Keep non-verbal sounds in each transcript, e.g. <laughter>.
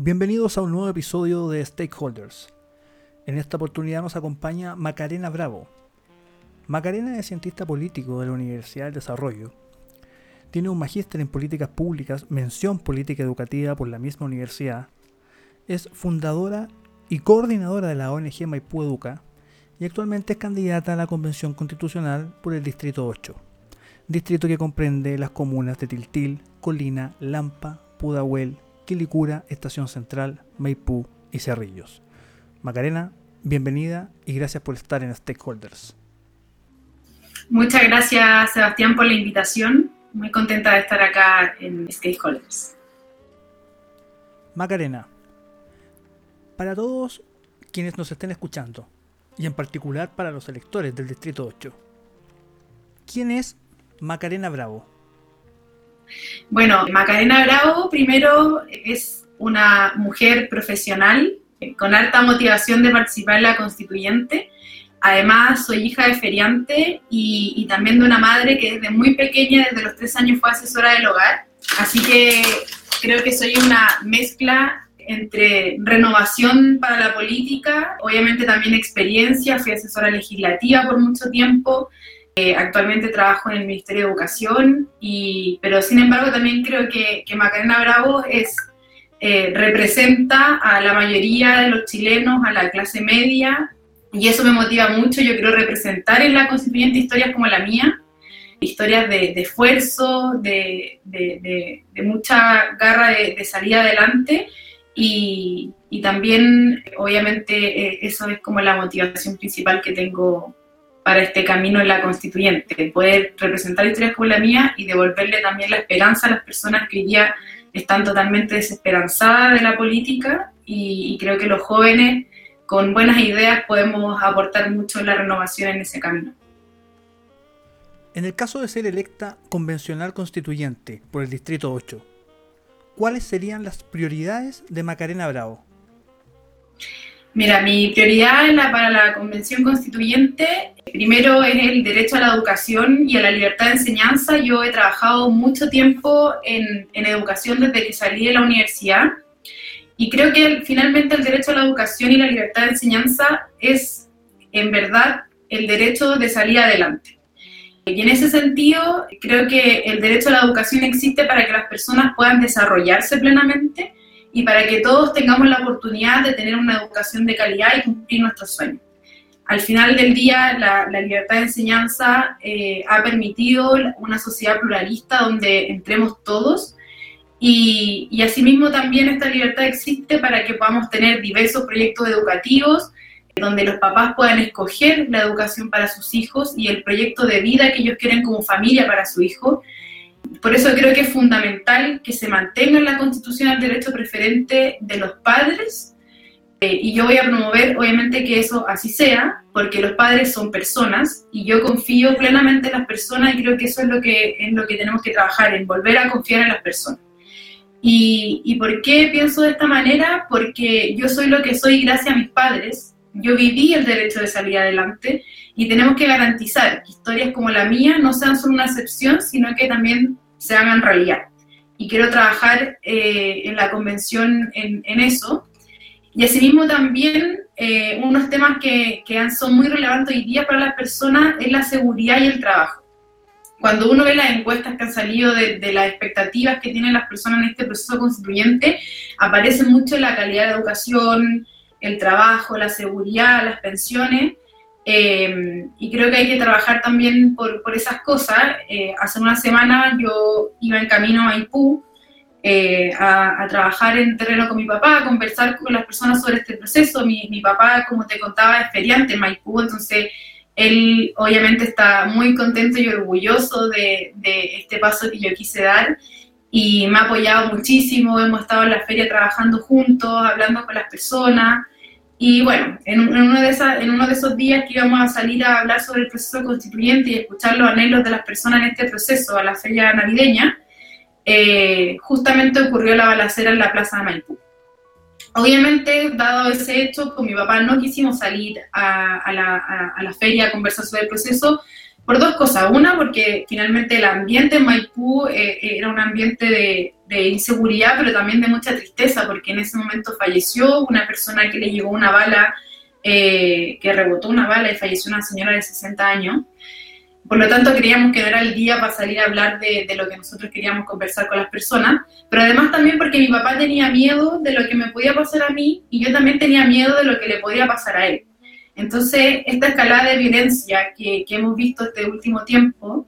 Bienvenidos a un nuevo episodio de Stakeholders. En esta oportunidad nos acompaña Macarena Bravo. Macarena es cientista político de la Universidad del Desarrollo. Tiene un magíster en políticas públicas, mención política educativa por la misma universidad. Es fundadora y coordinadora de la ONG Maipú Educa y actualmente es candidata a la Convención Constitucional por el Distrito 8, distrito que comprende las comunas de Tiltil, Colina, Lampa, Pudahuel, Quilicura, Estación Central, Maipú y Cerrillos. Macarena, bienvenida y gracias por estar en Stakeholders. Muchas gracias Sebastián por la invitación. Muy contenta de estar acá en Stakeholders. Macarena, para todos quienes nos estén escuchando, y en particular para los electores del Distrito 8, ¿quién es Macarena Bravo? Bueno, Macarena Bravo primero es una mujer profesional eh, con alta motivación de participar en la constituyente. Además, soy hija de feriante y, también de una madre que desde muy pequeña, desde los tres años, fue asesora del hogar. Así que creo que soy una mezcla entre renovación para la política, obviamente también experiencia, fui asesora legislativa por mucho tiempo, eh, actualmente trabajo en el Ministerio de Educación, y, pero sin embargo también creo que, que Macarena Bravo es, eh, representa a la mayoría de los chilenos, a la clase media, y eso me motiva mucho. Yo quiero representar en la constituyente historias como la mía, historias de, esfuerzo, de, de, mucha garra de, salir adelante. Y, y también, obviamente, eh, eso es como la motivación principal que tengo para este camino en la constituyente, poder representar historias como la mía y devolverle también la esperanza a las personas que hoy día están totalmente desesperanzadas de la política y, creo que los jóvenes con buenas ideas podemos aportar mucho en la renovación en ese camino. En el caso de ser electa convencional constituyente por el Distrito 8, ¿cuáles serían las prioridades de Macarena Bravo? Mira, mi prioridad para la Convención Constituyente, primero es el derecho a la educación y a la libertad de enseñanza. Yo he trabajado mucho tiempo en, educación desde que salí de la universidad y creo que finalmente el derecho a la educación y la libertad de enseñanza es en verdad el derecho de salir adelante. Y en ese sentido, creo que el derecho a la educación existe para que las personas puedan desarrollarse plenamente y para que todos tengamos la oportunidad de tener una educación de calidad y cumplir nuestros sueños. Al final del día, la, libertad de enseñanza eh, ha permitido una sociedad pluralista donde entremos todos y, y, asimismo también esta libertad existe para que podamos tener diversos proyectos educativos donde los papás puedan escoger la educación para sus hijos y el proyecto de vida que ellos quieren como familia para su hijo por eso creo que es fundamental que se mantenga en la Constitución el derecho preferente de los padres eh, y yo voy a promover obviamente que eso así sea, porque los padres son personas y yo confío plenamente en las personas y creo que eso es lo que, es lo que tenemos que trabajar, en volver a confiar en las personas. Y, ¿Y por qué pienso de esta manera? Porque yo soy lo que soy gracias a mis padres, yo viví el derecho de salir adelante y tenemos que garantizar que historias como la mía no sean solo una excepción, sino que también se hagan realidad. Y quiero trabajar eh, en la convención en, eso. Y asimismo también eh, unos temas que, que, son muy relevantes hoy día para las personas es la seguridad y el trabajo. Cuando uno ve las encuestas que han salido de, de las expectativas que tienen las personas en este proceso constituyente, aparece mucho la calidad de educación, el trabajo, la seguridad, las pensiones, eh, y creo que hay que trabajar también por, por esas cosas. Eh, hace una semana yo iba en camino a Maipú eh, a, trabajar en terreno con mi papá, a conversar con las personas sobre este proceso. Mi, mi papá, como te contaba, es feriante en Maipú, entonces él obviamente está muy contento y orgulloso de, de este paso que yo quise dar y me ha apoyado muchísimo, hemos estado en la feria trabajando juntos, hablando con las personas. Y bueno, en, uno de en uno esos días que íbamos a salir a hablar sobre el proceso constituyente y escuchar los anhelos de las personas en este proceso a la feria navideña, eh, justamente ocurrió la balacera en la Plaza de Maipú. Obviamente, dado ese hecho, con mi papá no quisimos salir a, la, a, la, feria a conversar sobre el proceso por dos cosas. Una, porque finalmente el ambiente en Maipú eh, era un ambiente de, de inseguridad, pero también de mucha tristeza, porque en ese momento falleció una persona que le llegó una bala, eh, que rebotó una bala y falleció una señora de 60 años. Por lo tanto, creíamos que no era el día para salir a hablar de, lo que nosotros queríamos conversar con las personas, pero además también porque mi papá tenía miedo de lo que me podía pasar a mí y yo también tenía miedo de lo que le podía pasar a él. Entonces, esta escalada de violencia que hemos visto este último tiempo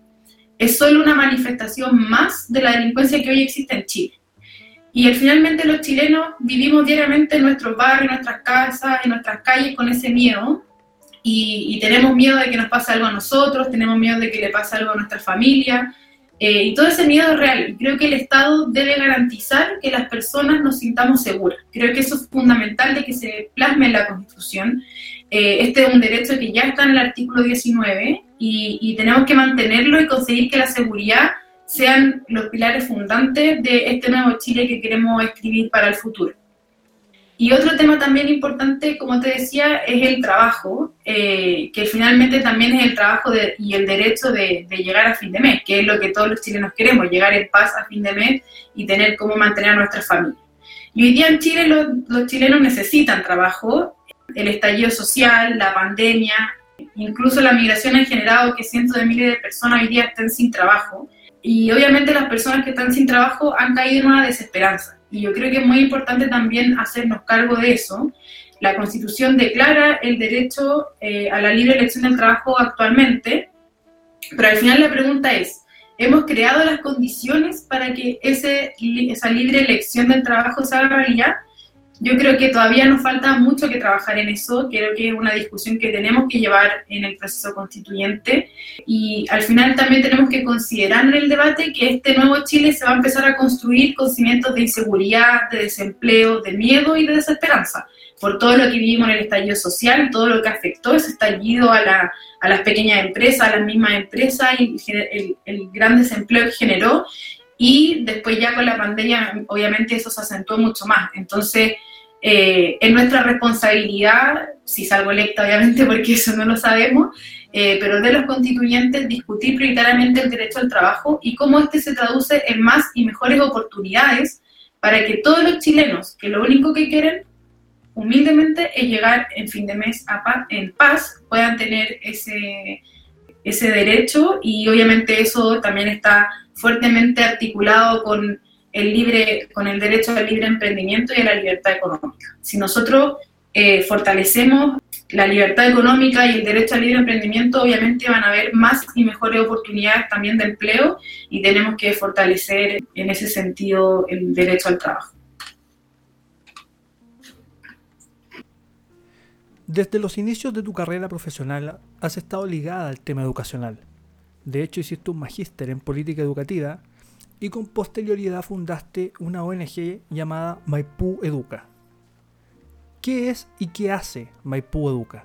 es solo una manifestación más de la delincuencia que hoy existe en Chile. Y finalmente los chilenos vivimos diariamente en nuestros barrios, en nuestras casas, en nuestras calles con ese miedo y, tenemos miedo de que nos pase algo a nosotros, tenemos miedo de que le pase algo a nuestra familia, eh, y todo ese miedo es real. Creo que el Estado debe garantizar que las personas nos sintamos seguras. Creo que eso es fundamental de que se plasme en la Constitución. Eh, este es un derecho que ya está en el artículo 19 y, y tenemos que mantenerlo y conseguir que la seguridad sean los pilares fundantes de este nuevo Chile que queremos escribir para el futuro. Y otro tema también importante, como te decía, es el trabajo, eh, que finalmente también es el trabajo de, y el derecho de, llegar a fin de mes, que es lo que todos los chilenos queremos, llegar en paz a fin de mes y tener cómo mantener a nuestra familia. Y hoy día en Chile los, los chilenos necesitan trabajo, el estallido social, la pandemia, incluso la migración ha generado que cientos de miles de personas hoy día estén sin trabajo. Y obviamente las personas que están sin trabajo han caído en una desesperanza y yo creo que es muy importante también hacernos cargo de eso. La Constitución declara el derecho eh, a la libre elección del trabajo actualmente, pero al final la pregunta es, ¿hemos creado las condiciones para que esa libre elección del trabajo se haga realidad? Yo creo que todavía nos falta mucho que trabajar en eso, creo que es una discusión que tenemos que llevar en el proceso constituyente. Y al final también tenemos que considerar en el debate que este nuevo Chile se va a empezar a construir con cimientos de inseguridad, de desempleo, de miedo y de desesperanza por todo lo que vivimos en el estallido social, todo lo que afectó ese estallido a, la, a las pequeñas empresas, a las mismas empresas y el, el gran desempleo que generó y después ya con la pandemia obviamente eso se acentuó mucho más. Entonces, eh, es nuestra responsabilidad, si salgo electa obviamente <laughs> porque eso no lo sabemos, eh, pero de los constituyentes discutir prioritariamente el derecho al trabajo y cómo este se traduce en más y mejores oportunidades para que todos los chilenos, que lo único que quieren humildemente es llegar en fin de mes a en paz, puedan tener ese, ese derecho y obviamente eso también está fuertemente articulado con el libre, con el derecho al libre emprendimiento y a la libertad económica. Si nosotros eh, fortalecemos la libertad económica y el derecho al libre emprendimiento, obviamente van a haber más y mejores oportunidades también de empleo y tenemos que fortalecer en ese sentido el derecho al trabajo. Desde los inicios de tu carrera profesional has estado ligada al tema educacional. De hecho, hiciste un magíster en política educativa y con posterioridad fundaste una ONG llamada Maipú Educa. ¿Qué es y qué hace Maipú Educa?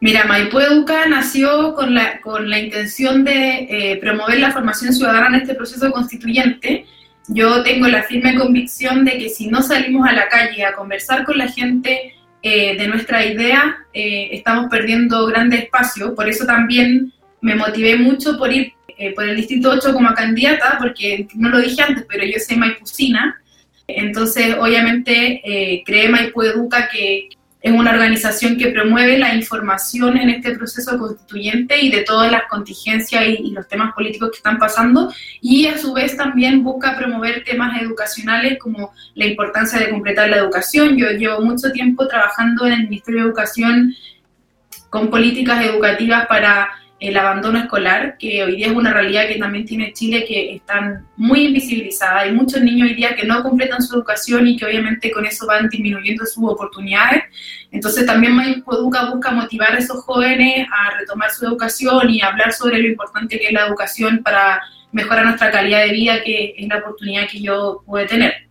Mira, Maipú Educa nació con la, con la intención de eh, promover la formación ciudadana en este proceso constituyente. Yo tengo la firme convicción de que si no salimos a la calle a conversar con la gente eh, de nuestra idea, eh, estamos perdiendo grandes espacios. Por eso también me motivé mucho por ir eh, por el Distrito 8 como candidata, porque no lo dije antes, pero yo soy maipucina. Entonces, obviamente, eh, creé Maipú Educa, que es una organización que promueve la información en este proceso constituyente y de todas las contingencias y, y, los temas políticos que están pasando, y a su vez también busca promover temas educacionales como la importancia de completar la educación. Yo llevo mucho tiempo trabajando en el Ministerio de Educación con políticas educativas para el abandono escolar, que hoy día es una realidad que también tiene Chile, que están muy invisibilizadas. Hay muchos niños hoy día que no completan su educación y que obviamente con eso van disminuyendo sus oportunidades. Entonces también Educa busca motivar a esos jóvenes a retomar su educación y hablar sobre lo importante que es la educación para mejorar nuestra calidad de vida, que es la oportunidad que yo puedo tener.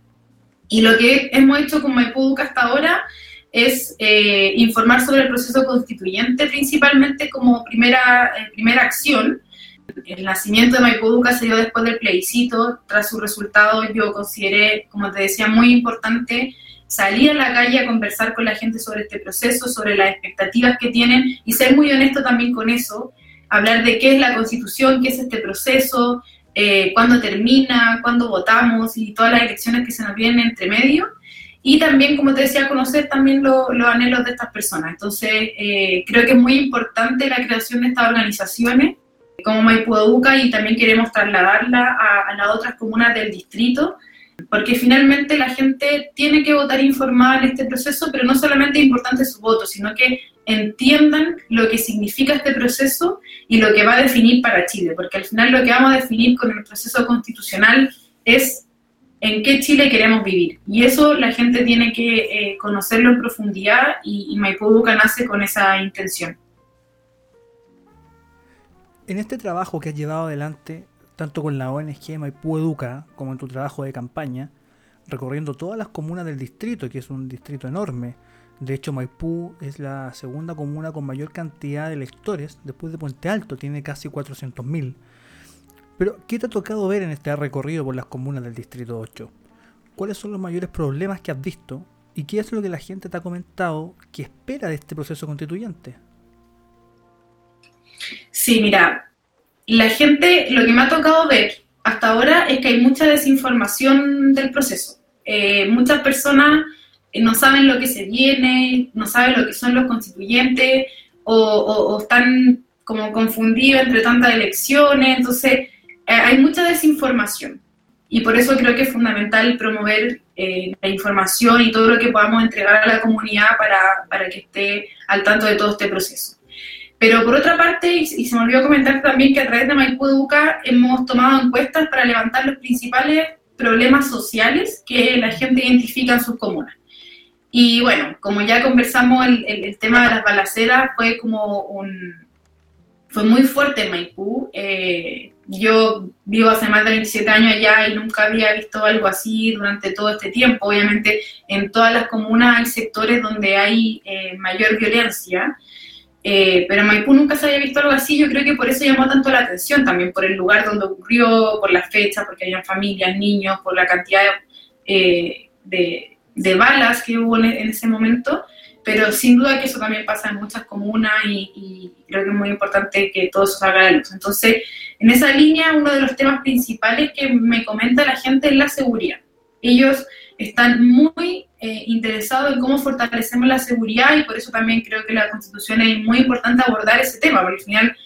Y lo que hemos hecho con Maipú Educa hasta ahora es eh, informar sobre el proceso constituyente principalmente como primera, eh, primera acción. El nacimiento de Maipuduca se dio después del plebiscito. Tras su resultado yo consideré, como te decía, muy importante salir a la calle a conversar con la gente sobre este proceso, sobre las expectativas que tienen y ser muy honesto también con eso, hablar de qué es la constitución, qué es este proceso, eh, cuándo termina, cuándo votamos y todas las elecciones que se nos vienen entre medio. Y también, como te decía, conocer también los anhelos de estas personas. Entonces, eh, creo que es muy importante la creación de estas organizaciones como Maipú Educa y también queremos trasladarla a, a las otras comunas del distrito porque finalmente la gente tiene que votar informada en este proceso, pero no solamente es importante su voto, sino que entiendan lo que significa este proceso y lo que va a definir para Chile, porque al final lo que vamos a definir con el proceso constitucional es en qué Chile queremos vivir. Y eso la gente tiene que eh, conocerlo en profundidad y, Maipú nace con esa intención. En este trabajo que has llevado adelante, tanto con la ONG Maipú Educa como en tu trabajo de campaña, recorriendo todas las comunas del distrito, que es un distrito enorme, de hecho, Maipú es la segunda comuna con mayor cantidad de electores, después de Puente Alto, tiene casi 400.000. Pero, ¿qué te ha tocado ver en este recorrido por las comunas del Distrito 8? ¿Cuáles son los mayores problemas que has visto? ¿Y qué es lo que la gente te ha comentado que espera de este proceso constituyente? Sí, mira, la gente, lo que me ha tocado ver hasta ahora es que hay mucha desinformación del proceso. Eh, muchas personas no saben lo que se viene, no saben lo que son los constituyentes o, están como confundidos entre tantas elecciones, entonces eh, hay mucha desinformación y por eso creo que es fundamental promover eh, la información y todo lo que podamos entregar a la comunidad para, para, que esté al tanto de todo este proceso. Pero por otra parte, y, se me olvidó comentar también que a través de Maipú Educa hemos tomado encuestas para levantar los principales problemas sociales que la gente identifica en sus comunas. Y bueno, como ya conversamos, el, el, tema de las balaceras fue como un... fue muy fuerte en Maipú. Eh, yo vivo hace más de 27 años allá y nunca había visto algo así durante todo este tiempo. Obviamente en todas las comunas hay sectores donde hay eh, mayor violencia, eh, pero en Maipú nunca se había visto algo así. Yo creo que por eso llamó tanto la atención, también por el lugar donde ocurrió, por la fecha, porque había familias, niños, por la cantidad de de balas que hubo en, ese momento, pero sin duda que eso también pasa en muchas comunas y, creo que es muy importante que todo eso salga a luz. Entonces, en esa línea, uno de los temas principales que me comenta la gente es la seguridad. Ellos están muy eh, interesados en cómo fortalecemos la seguridad y por eso también creo que la Constitución es muy importante abordar ese tema, porque al final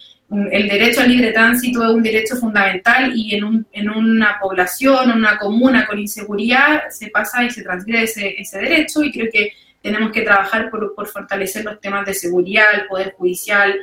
el derecho al libre tránsito es un derecho fundamental y en, un, en una población, en una comuna con inseguridad, se pasa y se transgrede ese, ese derecho y creo que tenemos que trabajar por, por, fortalecer los temas de seguridad, el poder judicial,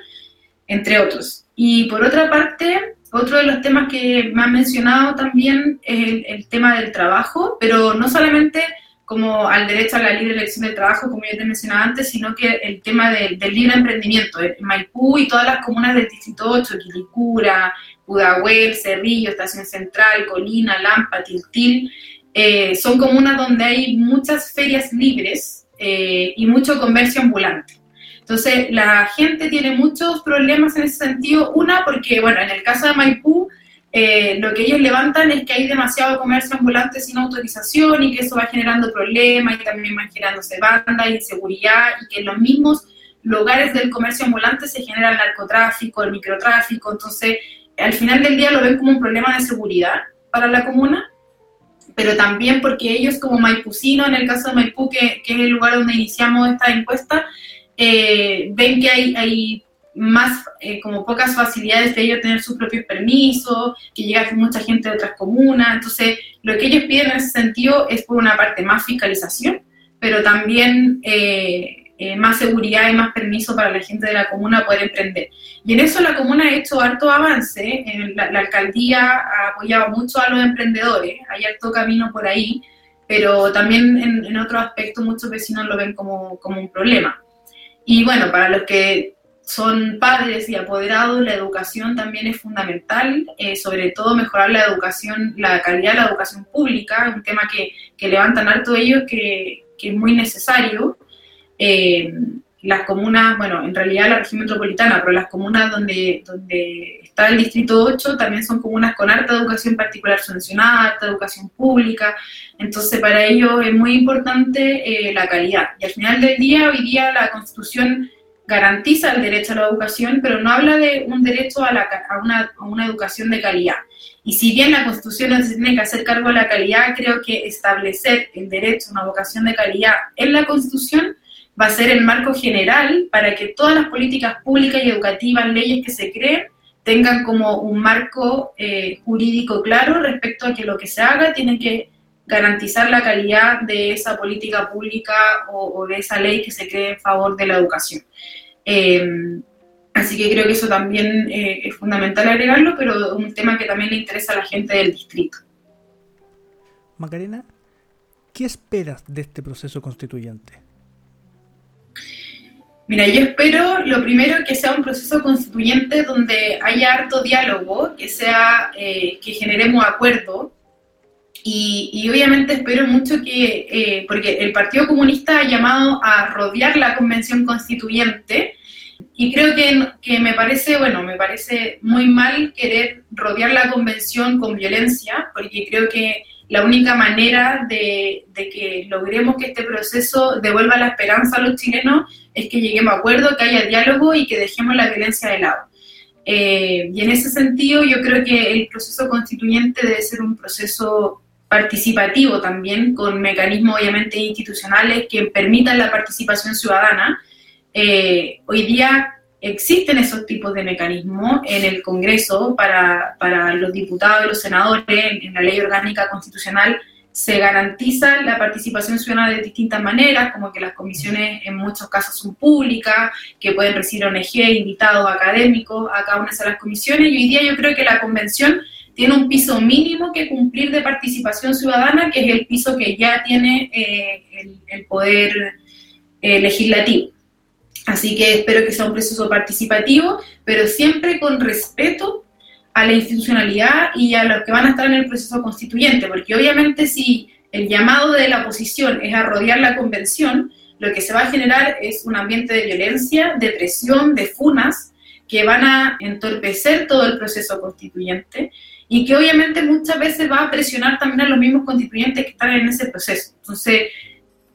entre otros. Y por otra parte, otro de los temas que me han mencionado también es el, tema del trabajo, pero no solamente como al derecho a la libre elección del trabajo, como ya te mencionaba antes, sino que el tema del libre emprendimiento. En Maipú y todas las comunas del Distrito 8, Quilicura, Pudahuel, Cerrillo, Estación Central, Colina, Lampa, Tiltil, eh, son comunas donde hay muchas ferias libres eh, y mucho comercio ambulante. Entonces, la gente tiene muchos problemas en ese sentido. Una, porque, bueno, en el caso de Maipú, eh, lo que ellos levantan es que hay demasiado comercio ambulante sin autorización y que eso va generando problemas y también va generándose banda, inseguridad y que en los mismos lugares del comercio ambulante se genera el narcotráfico, el microtráfico, entonces al final del día lo ven como un problema de seguridad para la comuna, pero también porque ellos como maipucinos, en el caso de Maipú, que es el lugar donde iniciamos esta encuesta, eh, ven que hay, hay más, eh, como pocas facilidades de ellos tener sus propios permisos, que llega mucha gente de otras comunas. Entonces, lo que ellos piden en ese sentido es, por una parte, más fiscalización, pero también eh, eh, más seguridad y más permiso para la gente de la comuna poder emprender. Y en eso la comuna ha hecho harto avance. La, la, alcaldía ha apoyado mucho a los emprendedores, hay harto camino por ahí, pero también en, en otros aspectos muchos vecinos lo ven como, como un problema. Y bueno, para los que son padres y apoderados, la educación también es fundamental, eh, sobre todo mejorar la educación, la calidad de la educación pública, un tema que, que levantan harto ellos, que, que es muy necesario. Eh, las comunas, bueno, en realidad la región metropolitana, pero las comunas donde, donde está el distrito 8 también son comunas con alta educación particular subvencionada, alta educación pública, entonces para ellos es muy importante eh, la calidad. Y al final del día, hoy día la constitución garantiza el derecho a la educación, pero no habla de un derecho a, una, a una educación de calidad. Y si bien la Constitución no se tiene que hacer cargo de la calidad, creo que establecer el derecho a una educación de calidad en la Constitución va a ser el marco general para que todas las políticas públicas y educativas, leyes que se creen, tengan como un marco eh, jurídico claro respecto a que lo que se haga tiene que garantizar la calidad de esa política pública o, de esa ley que se cree en favor de la educación. Eh, Así que creo que eso también eh, es fundamental agregarlo, pero un tema que también le interesa a la gente del distrito. Macarena, ¿qué esperas de este proceso constituyente? Mira, yo espero lo primero que sea un proceso constituyente donde haya harto diálogo, que sea eh, que generemos acuerdo. Y, obviamente espero mucho que, eh, porque el Partido Comunista ha llamado a rodear la convención constituyente. Y creo que, que, me parece, bueno, me parece muy mal querer rodear la convención con violencia, porque creo que la única manera de, que logremos que este proceso devuelva la esperanza a los chilenos es que lleguemos a acuerdo, que haya diálogo y que dejemos la violencia de lado. Eh, y en ese sentido yo creo que el proceso constituyente debe ser un proceso participativo también, con mecanismos obviamente institucionales que permitan la participación ciudadana, eh, hoy día existen esos tipos de mecanismos en el Congreso para, para los diputados y los senadores, en, la ley orgánica constitucional se garantiza la participación ciudadana de distintas maneras, como que las comisiones en muchos casos son públicas, que pueden recibir ONG, invitados académicos a cada una de esas comisiones, y hoy día yo creo que la convención tiene un piso mínimo que cumplir de participación ciudadana, que es el piso que ya tiene eh, el, poder eh, legislativo. Así que espero que sea un proceso participativo, pero siempre con respeto a la institucionalidad y a los que van a estar en el proceso constituyente, porque obviamente si el llamado de la oposición es a rodear la convención, lo que se va a generar es un ambiente de violencia, de presión, de funas, que van a entorpecer todo el proceso constituyente y que obviamente muchas veces va a presionar también a los mismos constituyentes que están en ese proceso. Entonces,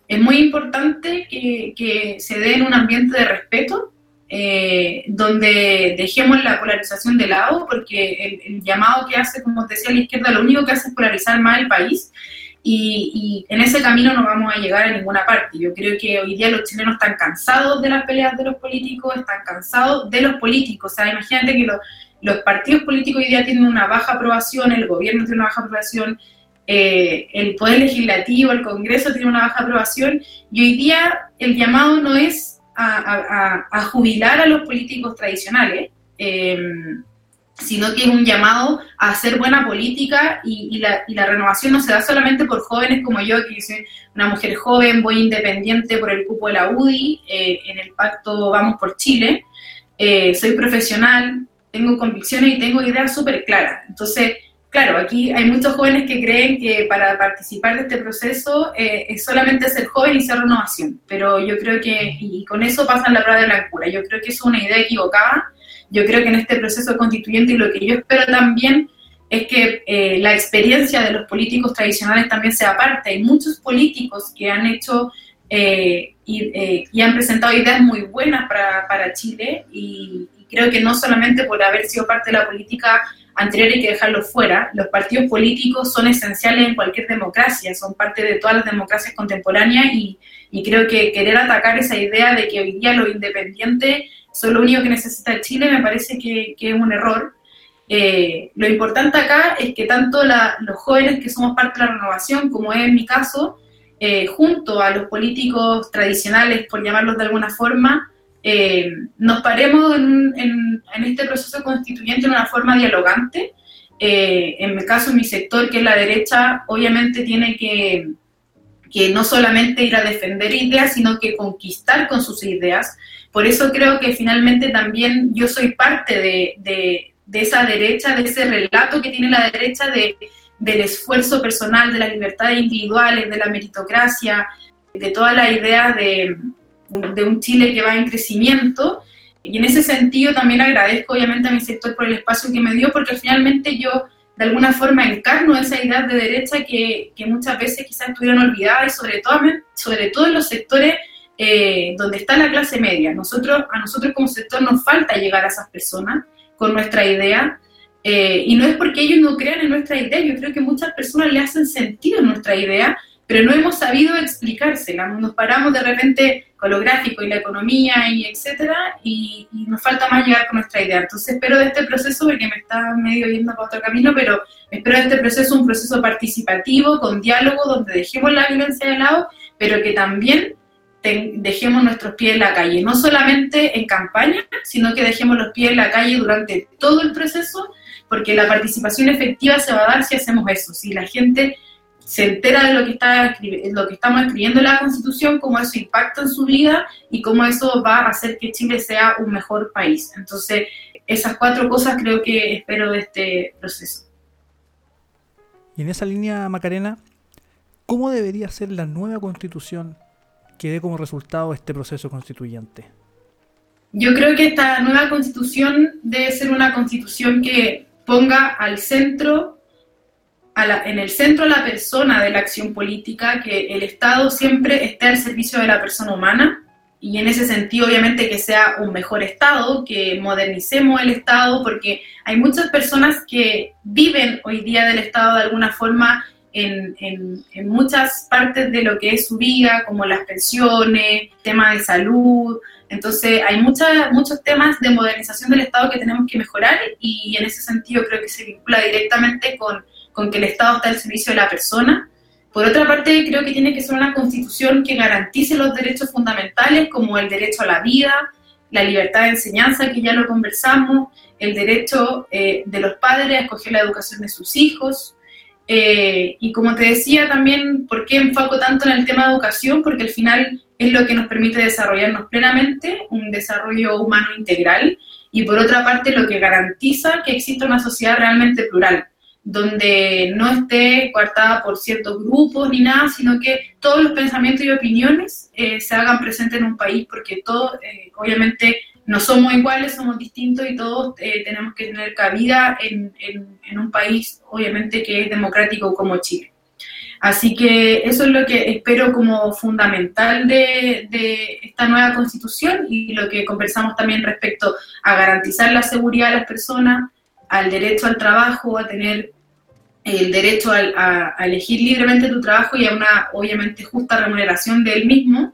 es muy importante que, se dé en un ambiente de respeto, eh, donde dejemos la polarización de lado, porque el, llamado que hace, como decía la izquierda, lo único que hace es polarizar más el país. Y, en ese camino no vamos a llegar a ninguna parte. Yo creo que hoy día los chilenos están cansados de las peleas de los políticos, están cansados de los políticos. O sea, imagínate que los, los partidos políticos hoy día tienen una baja aprobación, el gobierno tiene una baja aprobación, eh, el Poder Legislativo, el Congreso tiene una baja aprobación y hoy día el llamado no es a, jubilar a los políticos tradicionales, em, sino que es un llamado a hacer buena política y, la, renovación no se da solamente por jóvenes como yo, que soy una mujer joven, voy independiente por el cupo de la UDI, eh, en el pacto Vamos por Chile, eh, soy profesional, tengo convicciones y tengo ideas súper claras. Entonces, claro, aquí hay muchos jóvenes que creen que para participar de este proceso eh, es solamente ser joven y ser renovación, pero yo creo que, y con eso pasan la prueba de la cura, yo creo que es una idea equivocada, yo creo que en este proceso constituyente y lo que yo espero también es que eh, la experiencia de los políticos tradicionales también sea parte. Hay muchos políticos que han hecho eh, y, han presentado ideas muy buenas para, para Chile y, y, creo que no solamente por haber sido parte de la política anterior hay que dejarlo fuera. Los partidos políticos son esenciales en cualquier democracia, son parte de todas las democracias contemporáneas y, creo que querer atacar esa idea de que hoy día los independientes son lo único que necesita Chile me parece que, es un error. Eh, lo importante acá es que tanto los jóvenes que somos parte de la renovación, como es mi caso, eh, junto a los políticos tradicionales, por llamarlos de alguna forma, eh, nos paremos en, este proceso constituyente de una forma dialogante. Eh, en mi caso, mi sector, que es la derecha, obviamente tiene que, que no solamente ir a defender ideas, sino que conquistar con sus ideas. Por eso creo que finalmente también yo soy parte de, esa derecha, de ese relato que tiene la derecha de, del esfuerzo personal, de las libertades individuales, de la meritocracia, de toda la idea de, de un Chile que va en crecimiento. Y en ese sentido también agradezco obviamente a mi sector por el espacio que me dio, porque finalmente yo de alguna forma encarno esa idea de derecha que, que muchas veces quizás estuvieron olvidadas y sobre todo, sobre todo en los sectores eh, donde está la clase media. Nosotros, a nosotros como sector nos falta llegar a esas personas con nuestra idea, eh, y no es porque ellos no crean en nuestra idea, yo creo que muchas personas le hacen sentido nuestra idea, pero no hemos sabido explicársela. Nos paramos de repente con lo gráfico y la economía y etcétera, y, nos falta más llegar con nuestra idea. Entonces espero de este proceso, porque me está medio yendo para otro camino, pero espero de este proceso un proceso participativo, con diálogo, donde dejemos la violencia de lado, pero que también dejemos nuestros pies en la calle, no solamente en campaña, sino que dejemos los pies en la calle durante todo el proceso, porque la participación efectiva se va a dar si hacemos eso, si la gente se entera de lo que, está, lo que estamos escribiendo en la Constitución, cómo eso impacta en su vida y cómo eso va a hacer que Chile sea un mejor país. Entonces, esas cuatro cosas creo que espero de este proceso. Y en esa línea, Macarena, ¿cómo debería ser la nueva Constitución que dé como resultado este proceso constituyente? Yo creo que esta nueva Constitución debe ser una Constitución que ponga al centro en el centro a la persona de la acción política, que el Estado siempre esté al servicio de la persona humana y en ese sentido obviamente que sea un mejor Estado, que modernicemos el Estado, porque hay muchas personas que viven hoy día del Estado de alguna forma en, en, muchas partes de lo que es su vida, como las pensiones, temas de salud. Entonces hay muchas, muchos temas de modernización del Estado que tenemos que mejorar y en ese sentido creo que se vincula directamente con con que el Estado está al servicio de la persona. Por otra parte, creo que tiene que ser una constitución que garantice los derechos fundamentales como el derecho a la vida, la libertad de enseñanza, que ya lo conversamos, el derecho eh, de los padres a escoger la educación de sus hijos. Eh, y como te decía también, ¿por qué enfoco tanto en el tema de educación? Porque al final es lo que nos permite desarrollarnos plenamente, un desarrollo humano integral, y por otra parte lo que garantiza que exista una sociedad realmente plural donde no esté coartada por ciertos grupos ni nada, sino que todos los pensamientos y opiniones eh, se hagan presentes en un país, porque todos, eh, obviamente, no somos iguales, somos distintos y todos eh, tenemos que tener cabida en, en, un país, obviamente, que es democrático como Chile. Así que eso es lo que espero como fundamental de, de, esta nueva constitución y lo que conversamos también respecto a garantizar la seguridad de las personas, al derecho al trabajo, a tener el derecho a, elegir libremente tu trabajo y a una, obviamente, justa remuneración de él mismo,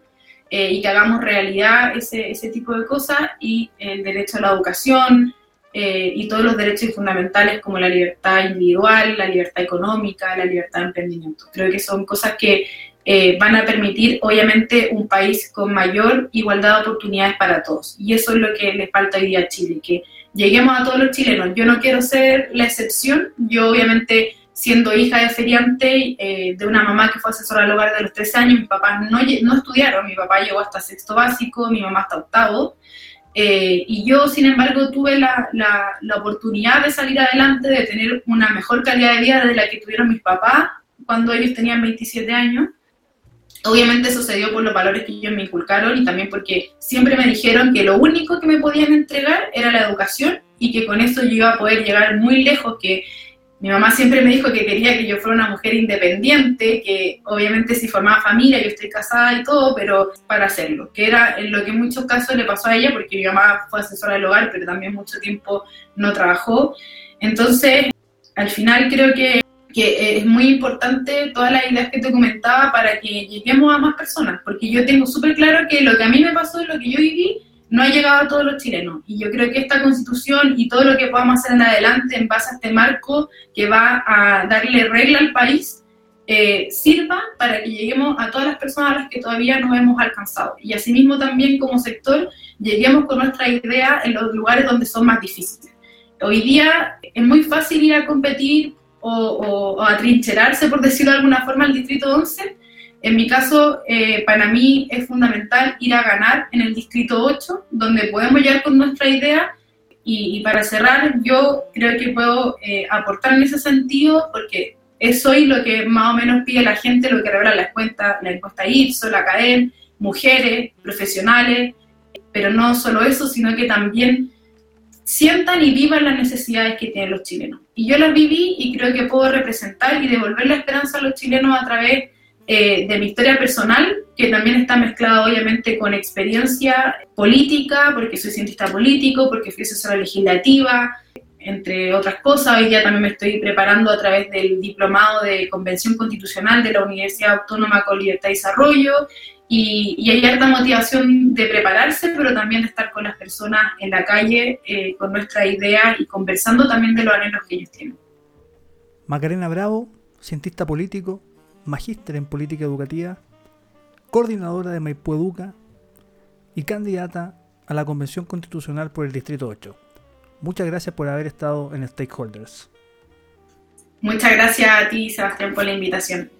eh, y que hagamos realidad ese, ese, tipo de cosas, y el derecho a la educación, eh, y todos los derechos fundamentales como la libertad individual, la libertad económica, la libertad de emprendimiento. Creo que son cosas que eh, van a permitir, obviamente, un país con mayor igualdad de oportunidades para todos. Y eso es lo que le falta hoy día a Chile, que lleguemos a todos los chilenos. Yo no quiero ser la excepción, yo obviamente siendo hija de feriante eh, de una mamá que fue asesora al hogar de los 13 años, mis papás no, no estudiaron, mi papá llegó hasta sexto básico, mi mamá hasta octavo, eh, y yo, sin embargo, tuve la, la, la, oportunidad de salir adelante, de tener una mejor calidad de vida de la que tuvieron mis papás cuando ellos tenían 27 años. Obviamente eso se por los valores que ellos me inculcaron y también porque siempre me dijeron que lo único que me podían entregar era la educación y que con eso yo iba a poder llegar muy lejos, que mi mamá siempre me dijo que quería que yo fuera una mujer independiente, que obviamente si formaba familia, yo estoy casada y todo, pero para hacerlo, que era en lo que en muchos casos le pasó a ella, porque mi mamá fue asesora del hogar, pero también mucho tiempo no trabajó. Entonces, al final creo que, que es muy importante todas las ideas que te comentaba para que lleguemos a más personas, porque yo tengo súper claro que lo que a mí me pasó, lo que yo viví, no ha llegado a todos los chilenos. Y yo creo que esta constitución y todo lo que podamos hacer en adelante en base a este marco que va a darle regla al país, eh, sirva para que lleguemos a todas las personas a las que todavía no hemos alcanzado. Y asimismo también como sector, lleguemos con nuestra idea en los lugares donde son más difíciles. Hoy día es muy fácil ir a competir o, o, o a trincherarse, por decirlo de alguna forma, al Distrito 11, en mi caso, eh, para mí es fundamental ir a ganar en el Distrito 8, donde podemos llegar con nuestra idea. Y, para cerrar, yo creo que puedo eh, aportar en ese sentido, porque es hoy lo que más o menos pide la gente, lo que revela la encuesta, la encuesta IPSO, la CADEM, mujeres, profesionales, pero no solo eso, sino que también sientan y vivan las necesidades que tienen los chilenos. Y yo las viví y creo que puedo representar y devolver la esperanza a los chilenos a través eh, de mi historia personal, que también está mezclada obviamente con experiencia política, porque soy cientista político, porque fui asesora legislativa, entre otras cosas. Hoy día también me estoy preparando a través del diplomado de Convención Constitucional de la Universidad Autónoma con Libertad y Desarrollo. Y, hay harta motivación de prepararse, pero también de estar con las personas en la calle, eh, con nuestras ideas y conversando también de los anhelos que ellos tienen. Macarena Bravo, cientista político, magíster en política educativa, coordinadora de Maipú Educa y candidata a la Convención Constitucional por el Distrito 8. Muchas gracias por haber estado en Stakeholders. Muchas gracias a ti, Sebastián, por la invitación.